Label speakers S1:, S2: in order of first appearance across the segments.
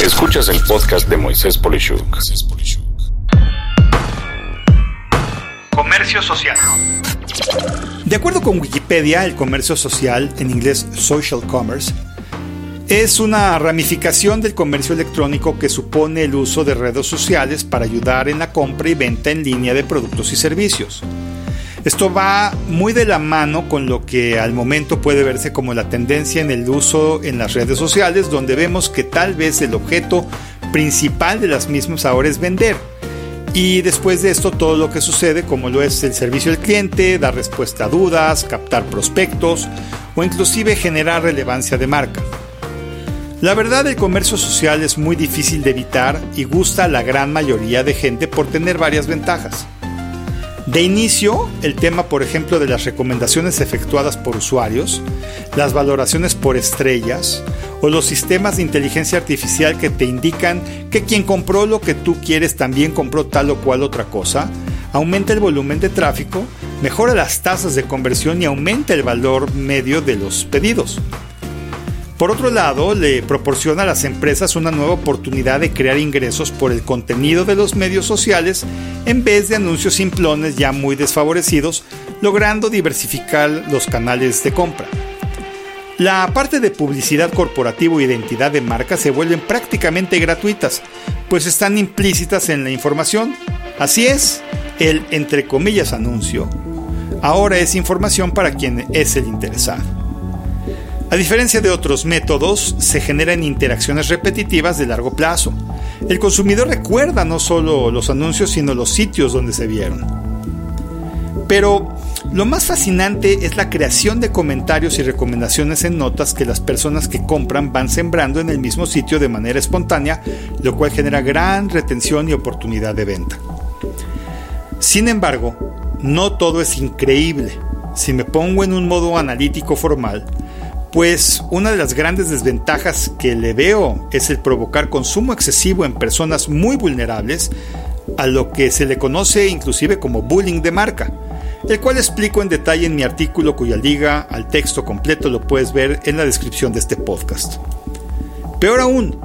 S1: Escuchas el podcast de Moisés Polishuk.
S2: Comercio social.
S3: De acuerdo con Wikipedia, el comercio social, en inglés social commerce, es una ramificación del comercio electrónico que supone el uso de redes sociales para ayudar en la compra y venta en línea de productos y servicios. Esto va muy de la mano con lo que al momento puede verse como la tendencia en el uso en las redes sociales, donde vemos que tal vez el objeto principal de las mismas ahora es vender. Y después de esto todo lo que sucede, como lo es el servicio al cliente, dar respuesta a dudas, captar prospectos o inclusive generar relevancia de marca. La verdad el comercio social es muy difícil de evitar y gusta a la gran mayoría de gente por tener varias ventajas. De inicio, el tema, por ejemplo, de las recomendaciones efectuadas por usuarios, las valoraciones por estrellas o los sistemas de inteligencia artificial que te indican que quien compró lo que tú quieres también compró tal o cual otra cosa, aumenta el volumen de tráfico, mejora las tasas de conversión y aumenta el valor medio de los pedidos. Por otro lado, le proporciona a las empresas una nueva oportunidad de crear ingresos por el contenido de los medios sociales en vez de anuncios simplones ya muy desfavorecidos, logrando diversificar los canales de compra. La parte de publicidad corporativa e identidad de marca se vuelven prácticamente gratuitas, pues están implícitas en la información. Así es, el entre comillas anuncio ahora es información para quien es el interesado. A diferencia de otros métodos, se generan interacciones repetitivas de largo plazo. El consumidor recuerda no solo los anuncios, sino los sitios donde se vieron. Pero lo más fascinante es la creación de comentarios y recomendaciones en notas que las personas que compran van sembrando en el mismo sitio de manera espontánea, lo cual genera gran retención y oportunidad de venta. Sin embargo, no todo es increíble. Si me pongo en un modo analítico formal, pues una de las grandes desventajas que le veo es el provocar consumo excesivo en personas muy vulnerables a lo que se le conoce inclusive como bullying de marca, el cual explico en detalle en mi artículo cuya liga al texto completo lo puedes ver en la descripción de este podcast. Peor aún,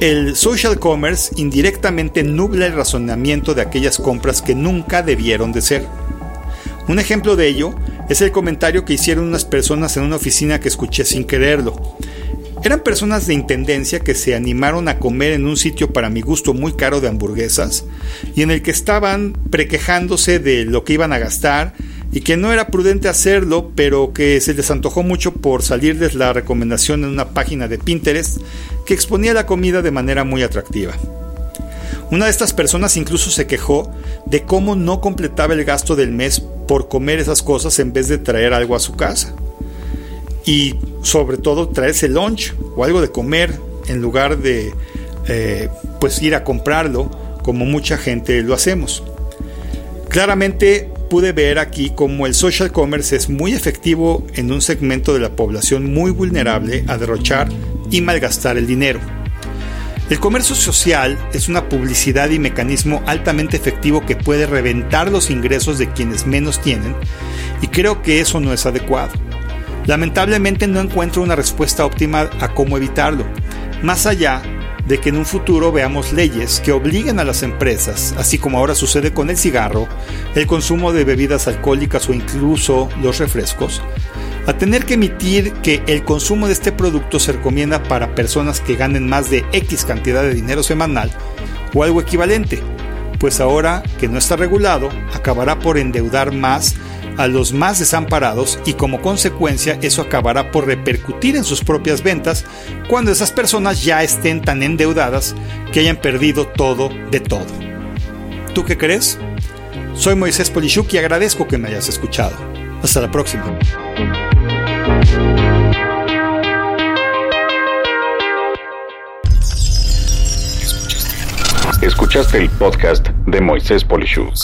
S3: el social commerce indirectamente nubla el razonamiento de aquellas compras que nunca debieron de ser. Un ejemplo de ello es el comentario que hicieron unas personas en una oficina que escuché sin quererlo. Eran personas de intendencia que se animaron a comer en un sitio para mi gusto muy caro de hamburguesas y en el que estaban prequejándose de lo que iban a gastar y que no era prudente hacerlo, pero que se les antojó mucho por salir de la recomendación en una página de Pinterest que exponía la comida de manera muy atractiva. Una de estas personas incluso se quejó de cómo no completaba el gasto del mes por comer esas cosas en vez de traer algo a su casa. Y sobre todo traerse lunch o algo de comer en lugar de eh, pues ir a comprarlo como mucha gente lo hacemos. Claramente pude ver aquí cómo el social commerce es muy efectivo en un segmento de la población muy vulnerable a derrochar y malgastar el dinero. El comercio social es una publicidad y mecanismo altamente efectivo que puede reventar los ingresos de quienes menos tienen y creo que eso no es adecuado. Lamentablemente no encuentro una respuesta óptima a cómo evitarlo, más allá de que en un futuro veamos leyes que obliguen a las empresas, así como ahora sucede con el cigarro, el consumo de bebidas alcohólicas o incluso los refrescos, a tener que emitir que el consumo de este producto se recomienda para personas que ganen más de X cantidad de dinero semanal o algo equivalente, pues ahora que no está regulado, acabará por endeudar más a los más desamparados y como consecuencia eso acabará por repercutir en sus propias ventas cuando esas personas ya estén tan endeudadas que hayan perdido todo de todo. ¿Tú qué crees? Soy Moisés Polishuk y agradezco que me hayas escuchado. Hasta la próxima.
S1: Escuchaste el podcast de Moisés Polishuk.